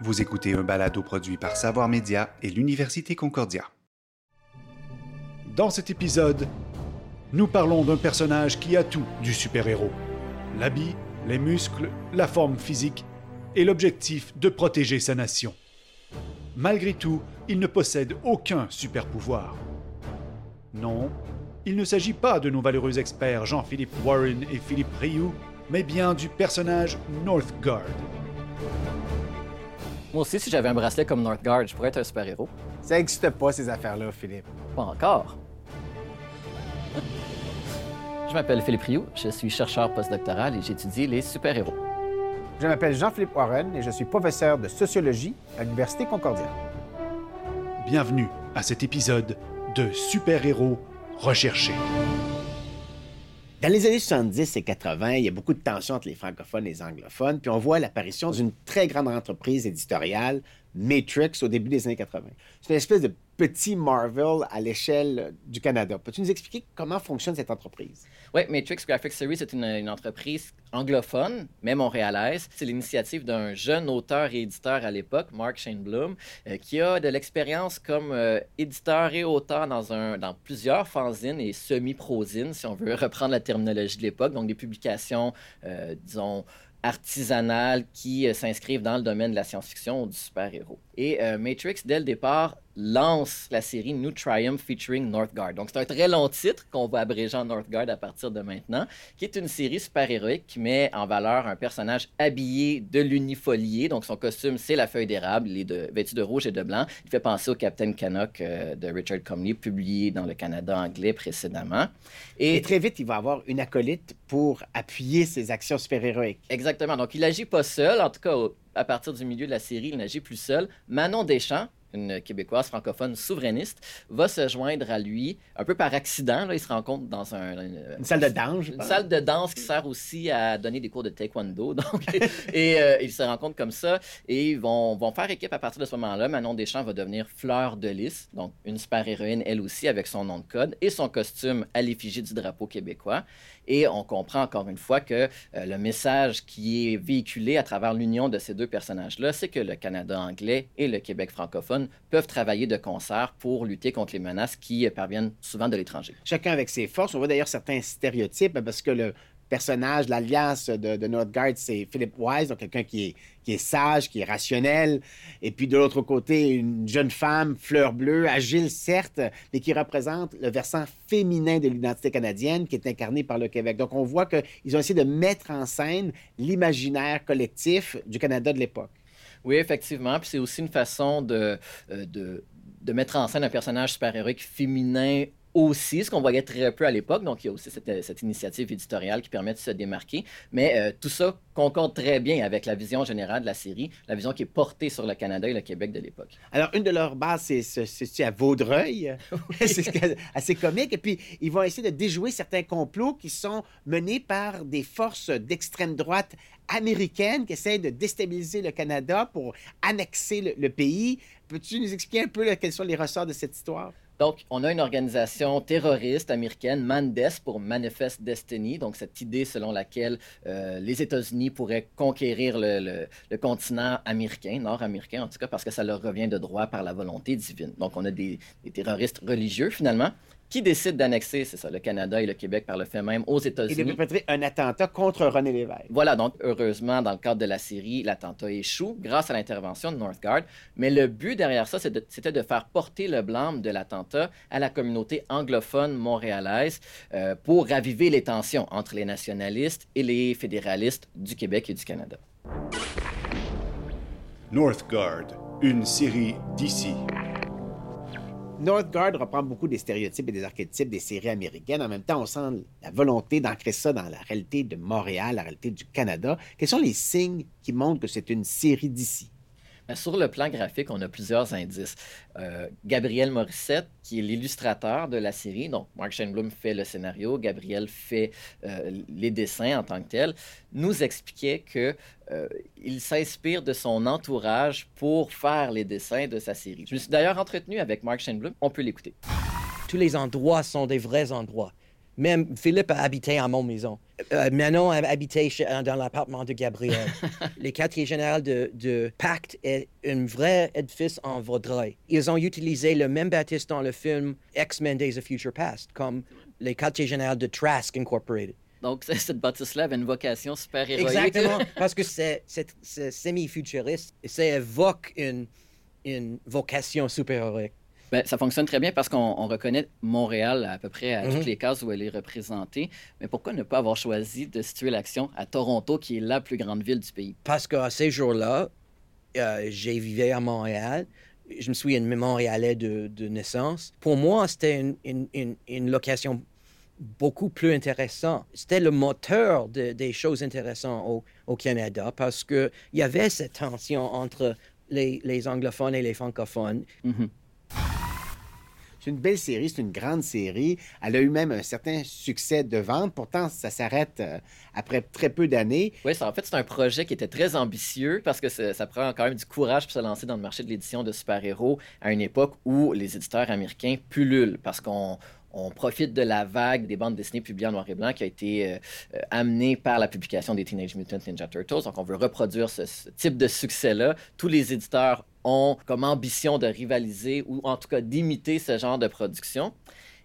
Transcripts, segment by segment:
Vous écoutez un balado produit par Savoir Média et l'Université Concordia. Dans cet épisode, nous parlons d'un personnage qui a tout du super-héros. L'habit, les muscles, la forme physique et l'objectif de protéger sa nation. Malgré tout, il ne possède aucun super-pouvoir. Non, il ne s'agit pas de nos valeureux experts Jean-Philippe Warren et Philippe Rioux, mais bien du personnage Northgard. Moi aussi, si j'avais un bracelet comme Northgard, je pourrais être un super-héros. Ça n'existe pas, ces affaires-là, Philippe. Pas encore. je m'appelle Philippe Rioux, je suis chercheur postdoctoral et j'étudie les super-héros. Je m'appelle Jean-Philippe Warren et je suis professeur de sociologie à l'Université Concordia. Bienvenue à cet épisode de Super-héros recherchés. Dans les années 70 et 80, il y a beaucoup de tensions entre les francophones et les anglophones, puis on voit l'apparition d'une très grande entreprise éditoriale, Matrix, au début des années 80. C'est une espèce de petit Marvel à l'échelle du Canada. Peux-tu nous expliquer comment fonctionne cette entreprise? Oui, Matrix Graphic Series est une, une, entreprise anglophone, mais montréalaise. C'est l'initiative d'un jeune auteur et éditeur à l'époque, Mark Shane Bloom, euh, qui a de l'expérience comme euh, éditeur et auteur dans, un, dans plusieurs fanzines et semi-prosines, si on veut reprendre la terminologie de l'époque, donc des publications, euh, disons, artisanales qui s'inscrivent dans le domaine de la science-fiction ou du super-héros. Et Matrix, dès le départ, lance la série New Triumph featuring Northgard. Donc, c'est un très long titre qu'on va abréger en Northgard à partir de maintenant, qui est une série super-héroïque qui met en valeur un personnage habillé de l'unifolié. Donc, son costume, c'est la feuille d'érable, il est de, vêtu de rouge et de blanc. Il fait penser au Captain Canuck euh, de Richard Comley, publié dans le Canada anglais précédemment. Et, et, très vite, il va avoir une acolyte pour appuyer ses actions super-héroïques. Exactement. Donc, il n'agit pas seul, en tout cas, à partir du milieu de la série, il n'agit plus seul. Manon Deschamps, une québécoise francophone souverainiste, va se joindre à lui un peu par accident. Là, il se rencontre dans un, une, salle de danse. Une salle de danse qui sert aussi à donner des cours de taekwondo. Donc, et euh, ils se rencontrent comme ça et ils vont, vont faire équipe à partir de ce moment-là. Manon Deschamps va devenir Fleur de Lys, donc une super-héroïne elle aussi avec son nom de code et son costume à l'effigie du drapeau québécois. Et on comprend encore une fois que euh, le message qui est véhiculé à travers l'union de ces deux personnages-là, c'est que le Canada anglais et le Québec francophone peuvent travailler de concert pour lutter contre les menaces qui parviennent souvent de l'étranger. Chacun avec ses forces. On voit d'ailleurs certains stéréotypes parce que le personnage, l'alliance de, de Northgard, c'est Philip Wise, donc quelqu'un qui est, qui est sage, qui est rationnel. Et puis de l'autre côté, une jeune femme, fleur bleue, agile certes, mais qui représente le versant féminin de l'identité canadienne qui est incarné par le Québec. Donc on voit qu'ils ont essayé de mettre en scène l'imaginaire collectif du Canada de l'époque. Oui, effectivement. Puis c'est aussi une façon de, de, de mettre en scène un personnage super-héroïque féminin aussi, ce qu'on voyait très peu à l'époque. Donc, il y a aussi cette, cette, initiative éditoriale qui permet de se démarquer. Mais euh, tout ça concorde très bien avec la vision générale de la série, la vision qui est portée sur le Canada et le Québec de l'époque. Alors, une de leurs bases, c'est à Vaudreuil. c'est assez comique. Et puis, ils vont essayer de déjouer certains complots qui sont menés par des forces d'extrême droite américaines qui essaient de déstabiliser le Canada pour annexer le, le pays. Peux-tu nous expliquer un peu là, quels sont les ressorts de cette histoire? Donc, on a une organisation terroriste américaine, Mandes pour Manifest Destiny, donc cette idée selon laquelle euh, les États-Unis pourraient conquérir le, continent américain, nord-américain en tout cas, parce que ça leur revient de droit par la volonté divine. Donc, on a des terroristes religieux finalement qui décide d'annexer, c'est ça, le Canada et le Québec par le fait même aux États-Unis. Et de perpétrer un attentat contre René Lévesque. Voilà, donc heureusement, dans le cadre de la série, l'attentat échoue grâce à l'intervention de Northgard. Mais le but derrière ça, c'était de, de, faire porter le blâme de l'attentat à la communauté anglophone montréalaise euh, pour raviver les tensions entre les nationalistes et les fédéralistes du Québec et du Canada. Northgard, une série d'ici. Northgard reprend beaucoup des stéréotypes et des archétypes des séries américaines. En même temps, on sent la volonté d'ancrer ça dans la réalité de Montréal, la réalité du Canada. Quels sont les signes qui montrent que c'est une série d'ici? Sur le plan graphique, on a plusieurs indices. Euh, Gabriel Morissette, qui est l'illustrateur de la série, donc Mark Shane fait le scénario, Gabriel fait euh, les dessins en tant que tel, nous expliquait que euh, il s'inspire de son entourage pour faire les dessins de sa série. Je me suis d'ailleurs entretenu avec Mark Shane on peut l'écouter. Tous les endroits sont des vrais endroits. Même Philippe a habité à mon maison. euh, Manon habitait chez- dans l'appartement de Gabriel. Le quartier général de, de Pacte est un vrai édifice en Vaudreuil. Ils ont utilisé le même bâtisse dans le film X-Men Days of Future Past, comme le quartier général de Trask Incorporated. Donc, cette bâtisse-là avait une vocation super héroïque. Exactement, parce que c'est semi-futuriste et ça évoque une, une vocation super-héroïque. Ben, ça fonctionne très bien parce qu'on on reconnaît Montréal à peu près à Mhm. toutes les cases où elle est représentée. Mais pourquoi ne pas avoir choisi de situer l'action à Toronto, qui est la plus grande ville du pays? Parce qu'à ces jours-là, euh, j'ai vécu à Montréal. Je me suis un Montréalais de, de naissance. Pour moi, c'était une, une- une- une location beaucoup plus intéressante. C'était le moteur de- des choses intéressantes au, au Canada parce qu'il y avait cette tension entre les, les anglophones et les francophones. Mhm. C'est une belle série, c'est une grande série. Elle a eu même un certain succès de vente. Pourtant, ça s'arrête euh, après très peu d'années. Oui, en fait, c'est un projet qui était très ambitieux parce que ça prend quand même du courage pour se lancer dans le marché de l'édition de super-héros à une époque où les éditeurs américains pullulent parce qu'on on profite de la vague des bandes dessinées publiées en noir et blanc qui a été euh, euh, amenée par la publication des Teenage Mutant Ninja Turtles. Donc, on veut reproduire ce, ce type de succès-là. Tous les éditeurs ont comme ambition de rivaliser ou en tout cas d'imiter ce genre de production.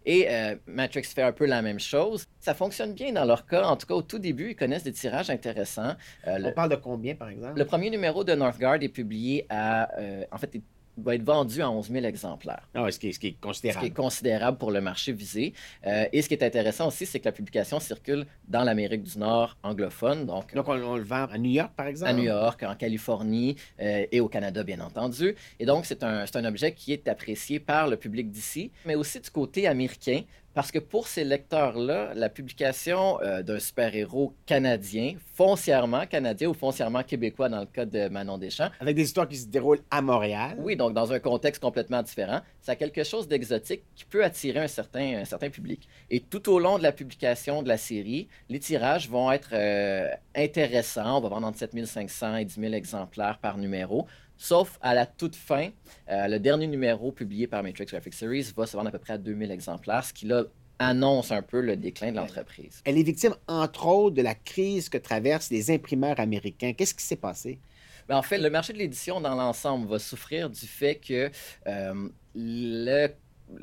Et euh, Matrix fait un peu la même chose. Ça fonctionne bien dans leur cas. En tout cas, au tout début, ils connaissent des tirages intéressants. Euh, le, On parle de combien, par exemple? le premier numéro de Northgard est publié à... euh, en fait, il va être vendu à 11 000 exemplaires Ah, ce, qui est, ce qui est ce qui considérable. est considérable pour le marché visé. Euh, et ce qui est intéressant aussi, c'est que la publication circule dans l'Amérique du Nord anglophone, donc, Donc, on, on le vend à New York, par exemple? à New York, en Californie euh, et au Canada, bien entendu. Et donc, c'est un, c'est un objet qui est apprécié par le public d'ici, mais aussi du côté américain, parce que pour ces lecteurs-là, la publication euh, d'un super-héros canadien, foncièrement canadien ou foncièrement québécois dans le cas de Manon Deschamps, Avec des histoires qui se déroulent à Montréal. oui, donc dans un contexte complètement différent, ça a quelque chose d'exotique qui peut attirer un certain, un certain public. Et tout au long de la publication de la série, les tirages vont être euh, intéressants. On va vendre entre 7500 et 10 000 exemplaires par numéro. Sauf à la toute fin, euh, le dernier numéro publié par Matrix Graphic Series va se vendre à peu près à 2000 exemplaires, ce qui là annonce un peu le déclin de l'entreprise. Elle est victime, entre autres, de la crise que traversent les imprimeurs américains. Qu'est-ce qui s'est passé? Ben, en fait, le marché de l'édition dans l'ensemble va souffrir du fait que euh, le-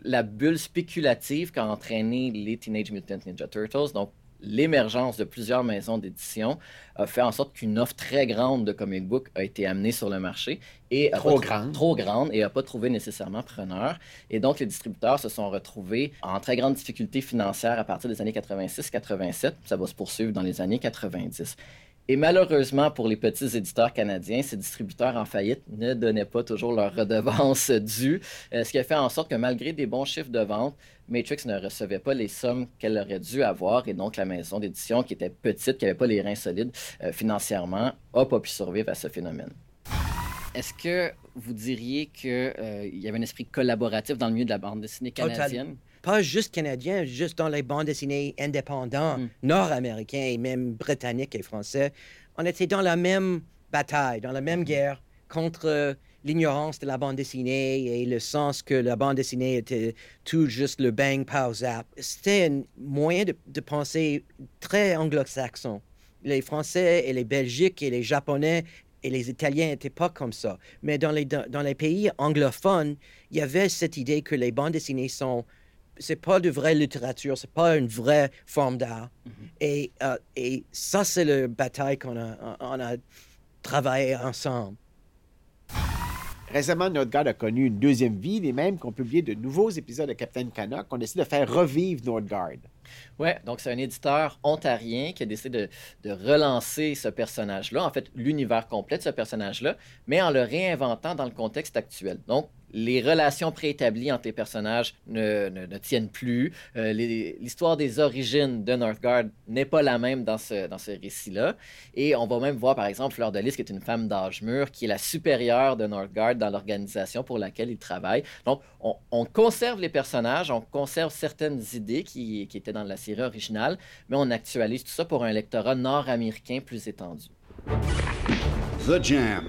la bulle spéculative qu'a entraîné les Teenage Mutant Ninja Turtles, donc l'émergence de plusieurs maisons d'édition, a fait en sorte qu'une offre très grande de comic book a été amenée sur le marché. Et Trop grande. Trop grande et n'a pas trouvé nécessairement preneur. Et donc, les distributeurs se sont retrouvés en très grande difficulté financière à partir des années 86-87. Ça va se poursuivre dans les années 90. Et malheureusement, pour les petits éditeurs canadiens, ces distributeurs en faillite ne donnaient pas toujours leur redevance due, euh, ce qui a fait en sorte que malgré des bons chiffres de vente, Matrix ne recevait pas les sommes qu'elle aurait dû avoir et donc la maison d'édition qui était petite, qui n'avait pas les reins solides euh, financièrement, n'a pas pu survivre à ce phénomène. Est-ce que vous diriez qu'il y avait un esprit collaboratif dans le milieu de la bande dessinée Total- canadienne? Pas juste canadien, juste dans les bandes dessinées indépendants, Mm. nord-américains et même britanniques et français. On était dans la même bataille, dans la même guerre contre euh, l'ignorance de la bande dessinée et le sens que la bande dessinée était tout juste le bang, pow, zap. C'était un moyen de, de penser très anglo-saxon. Les Français et les Belgiques et les Japonais et les Italiens n'étaient pas comme ça. Mais dans les, dans les pays anglophones, il y avait cette idée que les bandes dessinées sont c'est pas de vraie littérature, c'est pas une vraie forme d'art. et, euh, et ça, c'est la bataille qu'on a, on a travaillé ensemble. Récemment, Nordgard a connu une deuxième vie, les mêmes qui ont publié de nouveaux épisodes de Captain Canuck. On décide de faire revivre Nordgard. Ouais, donc c'est un éditeur ontarien qui a décidé de, de relancer ce personnage-là, en fait l'univers complet de ce personnage-là, mais en le réinventant dans le contexte actuel. Donc, les relations préétablies entre les personnages ne, ne- ne tiennent plus. Euh, L'histoire des origines de Northgard n'est pas la même dans ce, dans ce récit-là. Et on va même voir, par exemple, Fleur de Lys, qui est une femme d'âge mûr, qui est la supérieure de Northgard dans l'organisation pour laquelle il travaille. Donc, on, on conserve les personnages, on conserve certaines idées qui, qui étaient dans la série originale, mais on actualise tout ça pour un lectorat nord-américain plus étendu. The Jam.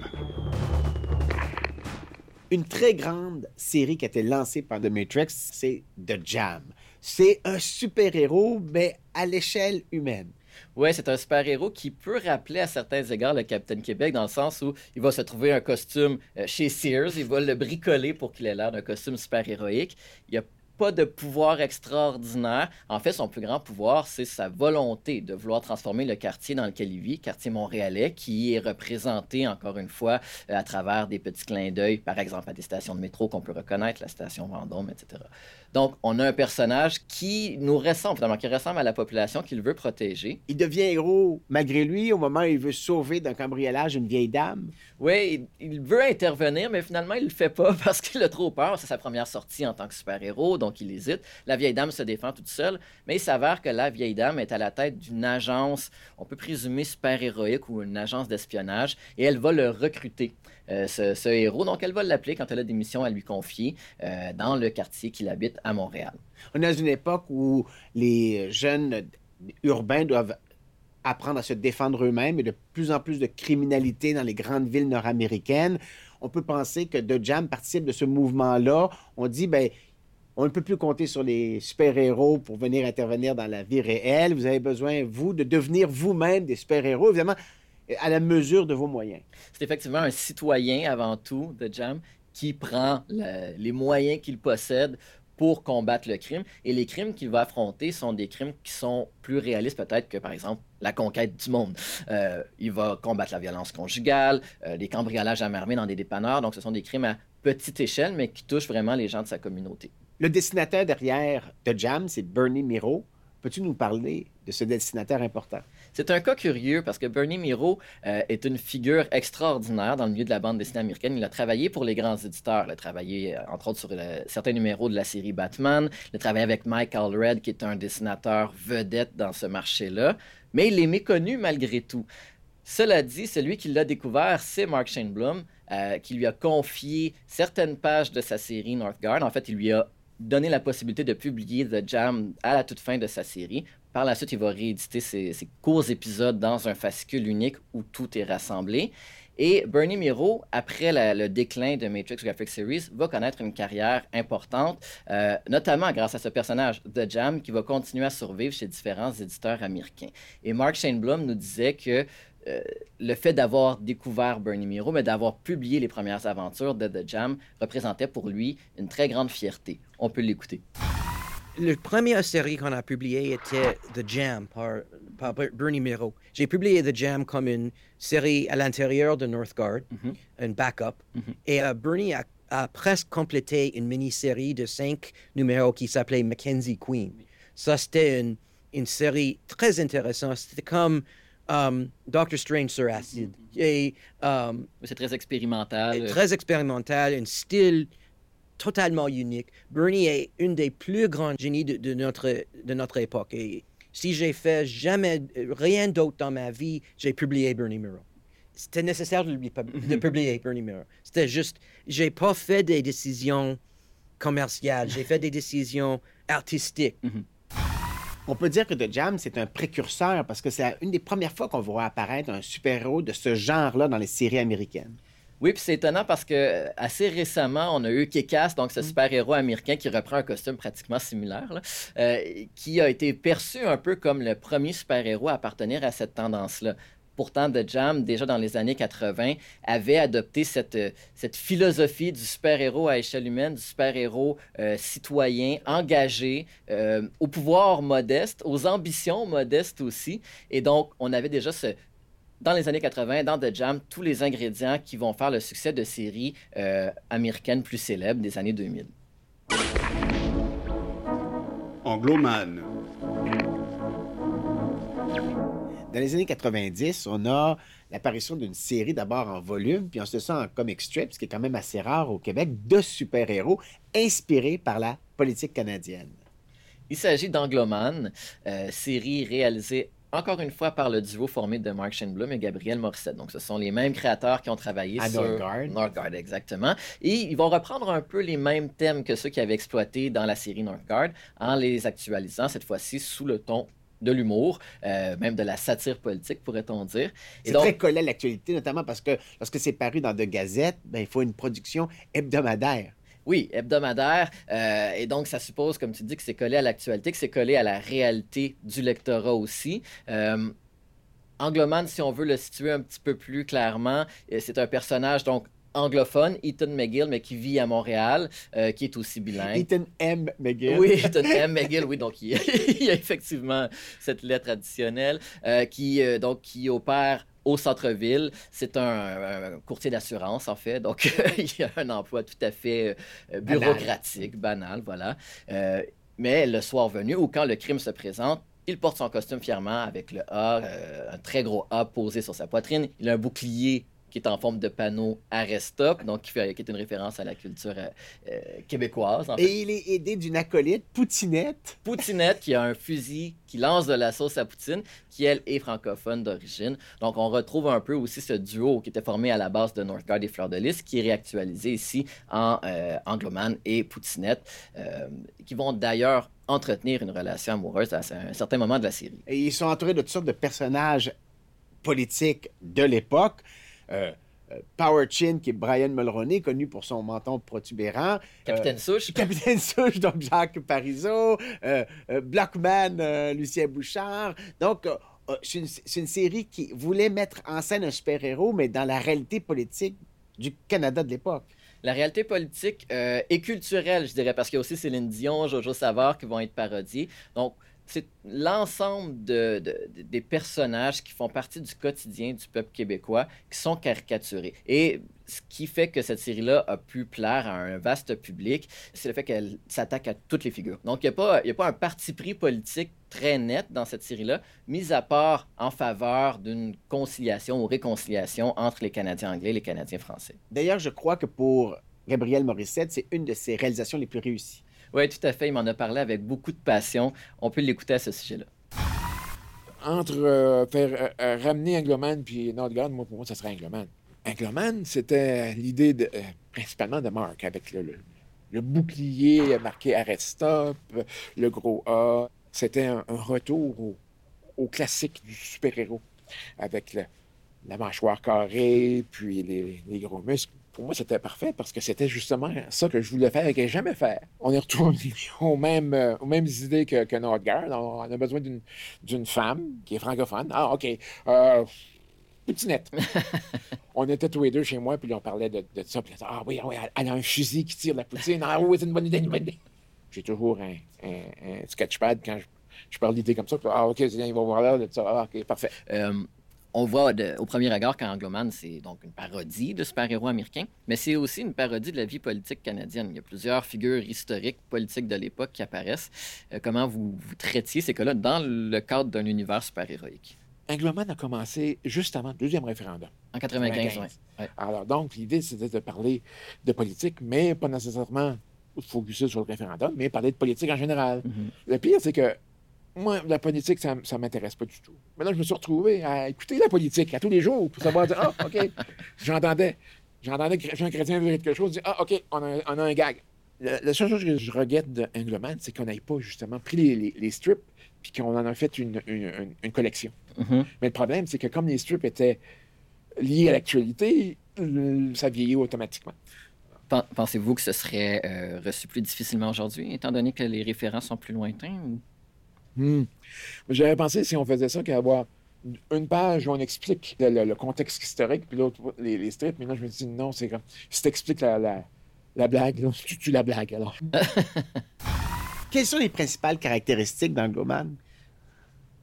Une très grande série qui a été lancée par The Matrix, c'est The Jam. C'est un super-héros, mais à l'échelle humaine. Ouais, c'est un super-héros qui peut rappeler à certains égards le Capitaine Québec dans le sens où il va se trouver un costume euh, chez Sears, il va le bricoler pour qu'il ait l'air d'un costume super-héroïque. Pas de pouvoir extraordinaire. En fait, son plus grand pouvoir, c'est sa volonté de vouloir transformer le quartier dans lequel il vit, quartier montréalais, qui est représenté, encore une fois, euh, à travers des petits clins d'œil, par exemple à des stations de métro qu'on peut reconnaître, la station Vendôme, etc. Donc, on a un personnage qui nous ressemble, finalement, qui ressemble à la population qu'il veut protéger. Il devient héros malgré lui au moment où il veut sauver d'un cambriolage une vieille dame. Oui, il veut intervenir, mais finalement, il le fait pas parce qu'il a trop peur. C'est sa première sortie en tant que super-héros, donc il hésite. La vieille dame se défend toute seule, mais il s'avère que la vieille dame est à la tête d'une agence, on peut présumer super-héroïque ou une agence d'espionnage, et elle va le recruter. Euh, ce, héros. Donc, elle va l'appeler quand elle a des missions à lui confier euh, dans le quartier qu'il habite à Montréal. On est dans une époque où les jeunes urbains doivent apprendre à se défendre eux-mêmes et de plus en plus de criminalité dans les grandes villes nord-américaines. On peut penser que The Jam participe de ce mouvement-là. On dit, ben, on ne peut plus compter sur les super-héros pour venir intervenir dans la vie réelle. Vous avez besoin, vous, de devenir vous-même des super-héros. Évidemment, à la mesure de vos moyens. C'est effectivement un citoyen avant tout de Jam qui prend les moyens qu'il possède pour combattre le crime. Et les crimes qu'il va affronter sont des crimes qui sont plus réalistes peut-être que, par exemple, la conquête du monde. Euh, il va combattre la violence conjugale, euh, les cambriolages à main dans des dépanneurs. Donc, ce sont des crimes à petite échelle, mais qui touchent vraiment les gens de sa communauté. Le dessinateur derrière The Jam, c'est Bernie Miro. Peux-tu nous parler de ce dessinateur important? C'est un cas curieux parce que Bernie Miro euh, est une figure extraordinaire dans le milieu de la bande dessinée américaine. Il a travaillé pour les grands éditeurs. Il a travaillé, euh, entre autres, sur certains numéros de la série Batman. Il a travaillé avec Mike Allred, qui est un dessinateur vedette dans ce marché-là. Mais il est méconnu malgré tout. Cela dit, celui qui l'a découvert, c'est Mark Shane Bloom, euh, qui lui a confié certaines pages de sa série Northgard. En fait, il lui a donné la possibilité de publier The Jam à la toute fin de sa série par la suite, il va rééditer ses, courts épisodes dans un fascicule unique où tout est rassemblé. Et Bernie Miro, après le déclin de Matrix Graphic Series, va connaître une carrière importante, euh, notamment grâce à ce personnage, The Jam, qui va continuer à survivre chez différents éditeurs américains. Et Mark Shane Blum nous disait que euh, le fait d'avoir découvert Bernie Miro, mais d'avoir publié les premières aventures de The Jam, représentait pour lui une très grande fierté. On peut l'écouter. La première série qu'on a publiée était The Jam par, Bernie Miro. J'ai publié The Jam comme une série à l'intérieur de Northgard, mm un backup. Mhm. Et euh, Bernie a, presque complété une mini-série de cinq numéros qui s'appelait Mackenzie Queen. Ça, c'était une, une, série très intéressante. C'était comme um, Doctor Strange sur acide. Mhm. Um, C'est très expérimental. Très expérimental, un style totalement unique. Bernie est une des plus grands génies de, notre, de notre époque. Et si j'ai fait jamais rien d'autre dans ma vie, j'ai publié Bernie Miro. C'était nécessaire de, de publier Bernie Miro. C'était juste, j'ai pas fait des décisions commerciales, j'ai fait des décisions artistiques. Mhm. On peut dire que The Jam, c'est un précurseur parce que c'est une des premières fois qu'on voit apparaître un super-héros de ce genre-là dans les séries américaines. Oui, puis c'est étonnant parce que euh, assez récemment, on a eu Kekas, donc ce mm. super-héros américain qui reprend un costume pratiquement similaire, euh, qui a été perçu un peu comme le premier super-héros à appartenir à cette tendance-là. Pourtant, The Jam, déjà dans les années 80, avait adopté cette, euh, cette philosophie du super-héros à échelle humaine, du super-héros citoyen, engagé, au pouvoir modeste, aux ambitions modestes aussi. Et donc, on avait déjà ce, dans les années 80, dans The Jam, tous les ingrédients qui vont faire le succès de séries euh, américaines plus célèbres des années 2000. Angloman. Dans les années 90, on a l'apparition d'une série d'abord en volume, puis on se sent en comic strip, ce qui est quand même assez rare au Québec, de super-héros inspirés par la politique canadienne. Il s'agit d'Angloman, euh, série réalisée encore une fois par le duo formé de Mark Shinblum et Gabriel Morissette. Donc, ce sont les mêmes créateurs qui ont travaillé sur Northgard. Northgard, exactement. Et ils vont reprendre un peu les mêmes thèmes que ceux qui avaient exploité dans la série Northgard en les actualisant cette fois-ci sous le ton de l'humour, euh, même de la satire politique, pourrait-on dire. C'est très collé à l'actualité, notamment parce que lorsque c'est paru dans The Gazette, ben, il faut une production hebdomadaire. Oui, hebdomadaire. euh, et donc, ça suppose, comme tu dis, que c'est collé à l'actualité, que c'est collé à la réalité du lectorat aussi. Euh, Angloman, si on veut le situer un petit peu plus clairement, euh, c'est un personnage donc anglophone, Ethan McGill, mais qui vit à Montréal, euh, qui est aussi bilingue. Ethan M. McGill. Oui, Ethan M. McGill, oui, donc il, il y a effectivement cette lettre additionnelle euh, qui, euh, donc, qui opère au centre-ville. C'est un, un courtier d'assurance, en fait. Donc, il a un emploi tout à fait euh, bureaucratique, banal, voilà. Euh, mais le soir venu, ou quand le crime se présente, il porte son costume fièrement avec le A, euh, un très gros A posé sur sa poitrine. Il a un bouclier qui est en forme de panneau Arrest-Stop, donc qui, fait, qui est une référence à la culture euh, euh, québécoise. En fait. Et il est aidé d'une acolyte, Poutinette. Poutinette qui a un fusil qui lance de la sauce à Poutine, qui elle est francophone d'origine. Donc on retrouve un peu aussi ce duo qui était formé à la base de Northgard et Fleur de Lys, qui est réactualisé ici en euh, Angloman et Poutinette, euh, qui vont d'ailleurs entretenir une relation amoureuse à un certain moment de la série. Et ils sont entourés de toutes sortes de personnages politiques de l'époque. Euh, euh, Power Chin, qui est Brian Mulroney, connu pour son menton protubérant. Capitaine Euh, Souche, Capitaine Souche, donc Jacques Parizeau. Euh, euh, Blockman, Lucien Bouchard. Donc, c'est une, une série qui voulait mettre en scène un super-héros, mais dans la réalité politique du Canada de l'époque. La réalité politique et culturelle, je dirais, parce qu'il y a aussi Céline Dion, Jojo Savard qui vont être parodiés. Donc, c'est l'ensemble de, de- de- des personnages qui font partie du quotidien du peuple québécois qui sont caricaturés. Et ce qui fait que cette série-là a pu plaire à un vaste public, c'est le fait qu'elle s'attaque à toutes les figures. Donc, il n'y a, pas- a pas un parti pris politique très net dans cette série-là, mis à part en faveur d'une conciliation ou réconciliation entre les Canadiens anglais et les Canadiens français. D'ailleurs, je crois que pour Gabriel Morissette, c'est une de ses réalisations les plus réussies. Oui, tout à fait. Il m'en a parlé avec beaucoup de passion. On peut l'écouter à ce sujet-là. entre euh, faire euh, euh, ramener Angloman puis Nordgard, moi, pour moi, ça serait Angloman. Angloman, c'était l'idée de, principalement de Mark, avec le, bouclier marqué Arrest Stop, euh, le gros A. C'était un, retour au, classique du super-héros, avec le- la mâchoire carrée, puis les gros muscles. Pour moi, c'était parfait parce que c'était justement ça que je voulais faire et que jamais faire. On est retourné aux mêmes, euh, aux mêmes idées que, que Nordgard. On, on a besoin d'une femme qui est francophone. Ah, OK. Euh, Poutinette. on était tous les deux chez moi, puis on parlait de, de ça. Puis ah oui, ah oui, elle a un fusil qui tire la poutine. Ah oui, c'est une bonne idée, une bonne idée. J'ai toujours un, un- un sketchpad quand je, je parle d'idées comme ça. Puis, ah, OK, il va voir là de ça. Ah, OK, parfait. Euh, on voit de- au premier regard qu'Angloman, c'est donc une parodie de super-héros américains, mais c'est aussi une parodie de la vie politique canadienne. Il y a plusieurs figures historiques, politiques de l'époque qui apparaissent. Euh, comment vous, vous traitiez ces cas-là dans le cadre d'un univers super-héroïque? Angloman a commencé juste avant le deuxième référendum. En 95, 95. ouais. Ouais. Alors, donc, l'idée, c'était de parler de politique, mais pas nécessairement focuser sur le référendum, mais parler de politique en général. Mhm. Le pire, c'est que moi, la politique, ça ne m'intéresse pas du tout. Mais là, je me suis retrouvé à écouter la politique à tous les jours pour savoir dire Ah, OK, j'entendais. J'entendais que Jean Chrétien dire quelque chose, dire Ah, OK, on a, on a un gag. Le- la seule chose que je regrette de Angloman, c'est qu'on n'ait pas justement pris les, les- les strips puis qu'on en a fait une, une- une- une collection. Mhm. Mais le problème, c'est que comme les strips étaient liés à l'actualité, ça vieillit automatiquement. Pen- Pensez-vous que ce serait euh, reçu plus difficilement aujourd'hui, étant donné que les référents sont plus lointains? ou- Hmm. J'avais pensé si on faisait ça qu'avoir une page où on explique le, le- le contexte historique, puis l'autre, les, les strips. Mais là, je me dis non, c'est comme si t'expliques la, la, la blague, là, tu tues la blague alors. Quelles sont les principales caractéristiques d'Angloman?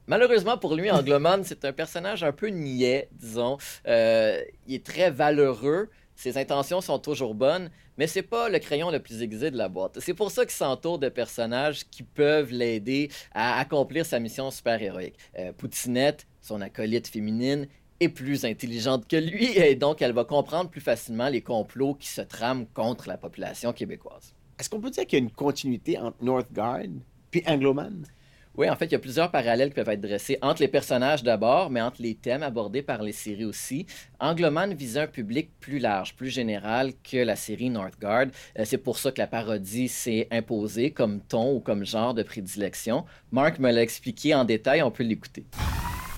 Malheureusement pour lui, Angloman, c'est un personnage un peu niais, disons. Euh, il est très valeureux. Ses intentions sont toujours bonnes, mais c'est pas le crayon le plus aiguisé de la boîte. C'est pour ça qu'il s'entoure de personnages qui peuvent l'aider à accomplir sa mission super-héroïque. Euh, Poutinette, son acolyte féminine, est plus intelligente que lui et donc elle va comprendre plus facilement les complots qui se trament contre la population québécoise. Est-ce qu'on peut dire qu'il y a une continuité entre Northgard puis Angloman? Oui, en fait, il y a plusieurs parallèles qui peuvent être dressés entre les personnages d'abord, mais entre les thèmes abordés par les séries aussi. Angloman visait un public plus large, plus général que la série Northgard. Euh, c'est pour ça que la parodie s'est imposée comme ton ou comme genre de prédilection. Mark me l'a expliqué en détail, on peut l'écouter.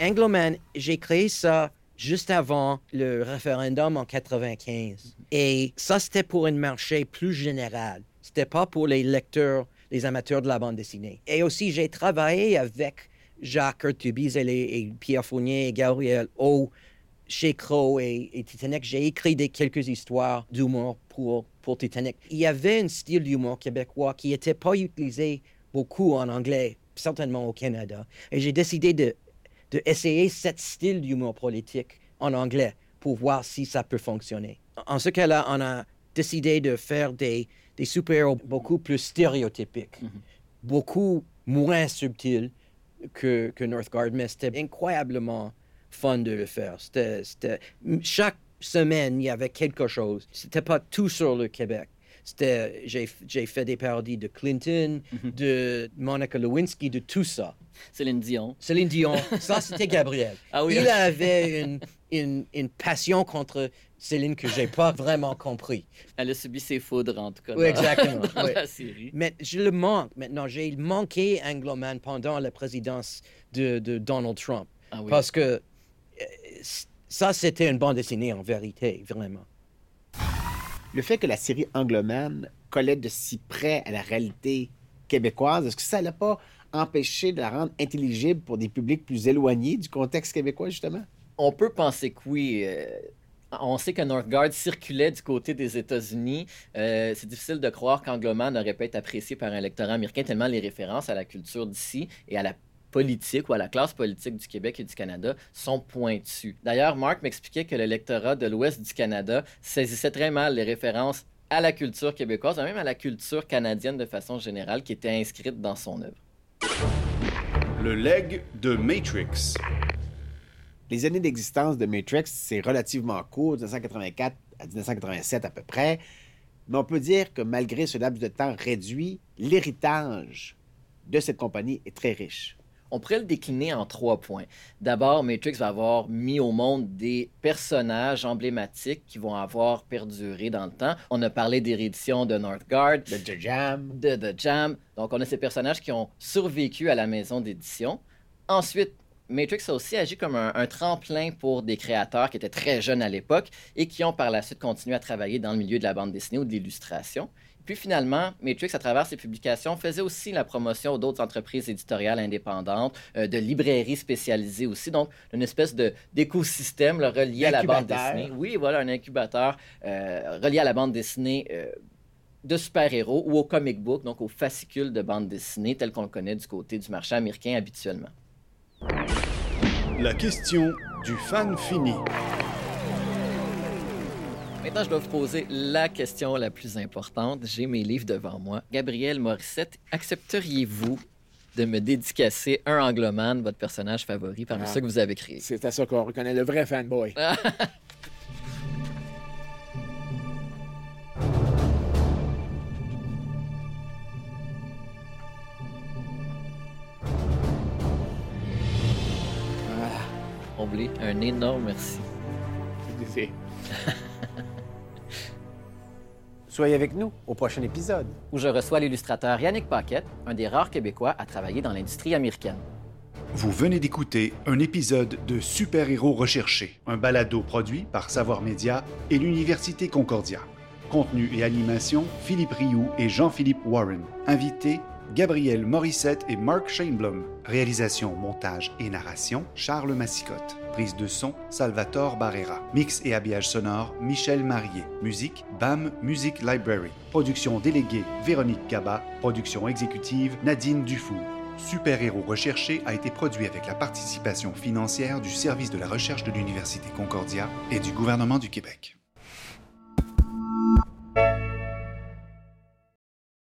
Angloman, j'ai créé ça juste avant le référendum en 95. Et ça, c'était pour un marché plus général. C'était pas pour les lecteurs, les amateurs de la bande dessinée. Et aussi, j'ai travaillé avec Jacques Urtubise et, et Pierre Fournier et Gabriel O chez Crow et, Titanic. J'ai écrit des, quelques histoires d'humour pour, pour Titanic. Il y avait un style d'humour québécois qui n'était pas utilisé beaucoup en anglais, certainement au Canada. Et j'ai décidé de, de essayer ce style d'humour politique en anglais pour voir si ça peut fonctionner. En ce cas-là, on a décidé de faire des, des super-héros beaucoup plus stéréotypiques, beaucoup moins subtils que, que Northgard, mais c'était incroyablement fun de le faire. C'était- chaque semaine, il y avait quelque chose. C'était pas tout sur le Québec. C'était, j'ai, fait des parodies de Clinton, de Monica Lewinsky, de tout ça. Céline Dion. Céline Dion, ça c'était Gabriel. Ah oui. Il avait une, une, une passion contre Céline que j'ai pas vraiment compris. Elle a subi ses foudres, en tout cas, Oui, dans, exactement, dans oui. la série. Mais je le manque maintenant. J'ai manqué Angloman pendant la présidence de, de Donald Trump. Ah oui. Parce que euh, ça, c'était une bande dessinée en vérité, vraiment. Le fait que la série Angloman collait de si près à la réalité québécoise, est-ce que ça l'a pas empêché de la rendre intelligible pour des publics plus éloignés du contexte québécois, justement? On peut penser que oui. euh, on sait que Northgard circulait du côté des États-Unis. Euh, c'est difficile de croire qu'Angloman aurait pu être apprécié par un lectorat américain tellement les références à la culture d'ici et à la politique ou à la classe politique du Québec et du Canada sont pointues. D'ailleurs, Mark m'expliquait que le lectorat de l'Ouest du Canada saisissait très mal les références à la culture québécoise, même à la culture canadienne de façon générale, qui était inscrite dans son œuvre. Le leg de Matrix. Les années d'existence de Matrix, c'est relativement court, 1984 à 1987 à peu près. Mais on peut dire que malgré ce laps de temps réduit, l'héritage de cette compagnie est très riche. On pourrait le décliner en trois points. D'abord, Matrix va avoir mis au monde des personnages emblématiques qui vont avoir perduré dans le temps. On a parlé des rééditions de Northgard, Le The Jam, de The Jam. Donc, on a ces personnages qui ont survécu à la maison d'édition. Ensuite, Matrix a aussi agi comme un, un tremplin pour des créateurs qui étaient très jeunes à l'époque et qui ont par la suite continué à travailler dans le milieu de la bande dessinée ou de l'illustration. Puis finalement, Matrix, à travers ses publications, faisait aussi la promotion d'autres entreprises éditoriales indépendantes, euh, de librairies spécialisées aussi. Donc, une espèce de- d'écosystème là, relié à la bande dessinée. Oui, voilà, un incubateur euh, relié à la bande dessinée euh, de super-héros ou au comic book, donc au fascicule de bande dessinée tel qu'on le connaît du côté du marché américain habituellement. La question du fan fini. Maintenant, je dois vous poser la question la plus importante. J'ai mes livres devant moi. Gabriel Morissette, accepteriez-vous de me dédicacer un angloman, votre personnage favori, parmi Ah. ceux que vous avez créés? C'est à ça qu'on reconnaît le vrai fanboy. Un énorme merci. C'est- Soyez avec nous au prochain épisode. Où je reçois l'illustrateur Yannick Paquette, un des rares Québécois à travailler dans l'industrie américaine. Vous venez d'écouter un épisode de Super Héros Recherchés, un balado produit par Savoir Média et l'Université Concordia. Contenu et animation, Philippe Rioux et Jean-Philippe Warren. Invités, Gabriel Morissette et Mark Shaneblum. Réalisation, montage et narration, Charles Massicotte. De son, Salvatore Barrera. Mix et habillage sonore, Michel Marié. Musique, BAM Music Library. Production déléguée, Véronique Gaba. Production exécutive, Nadine Dufour. Super Héros Recherché a été produit avec la participation financière du Service de la recherche de l'Université Concordia et du gouvernement du Québec.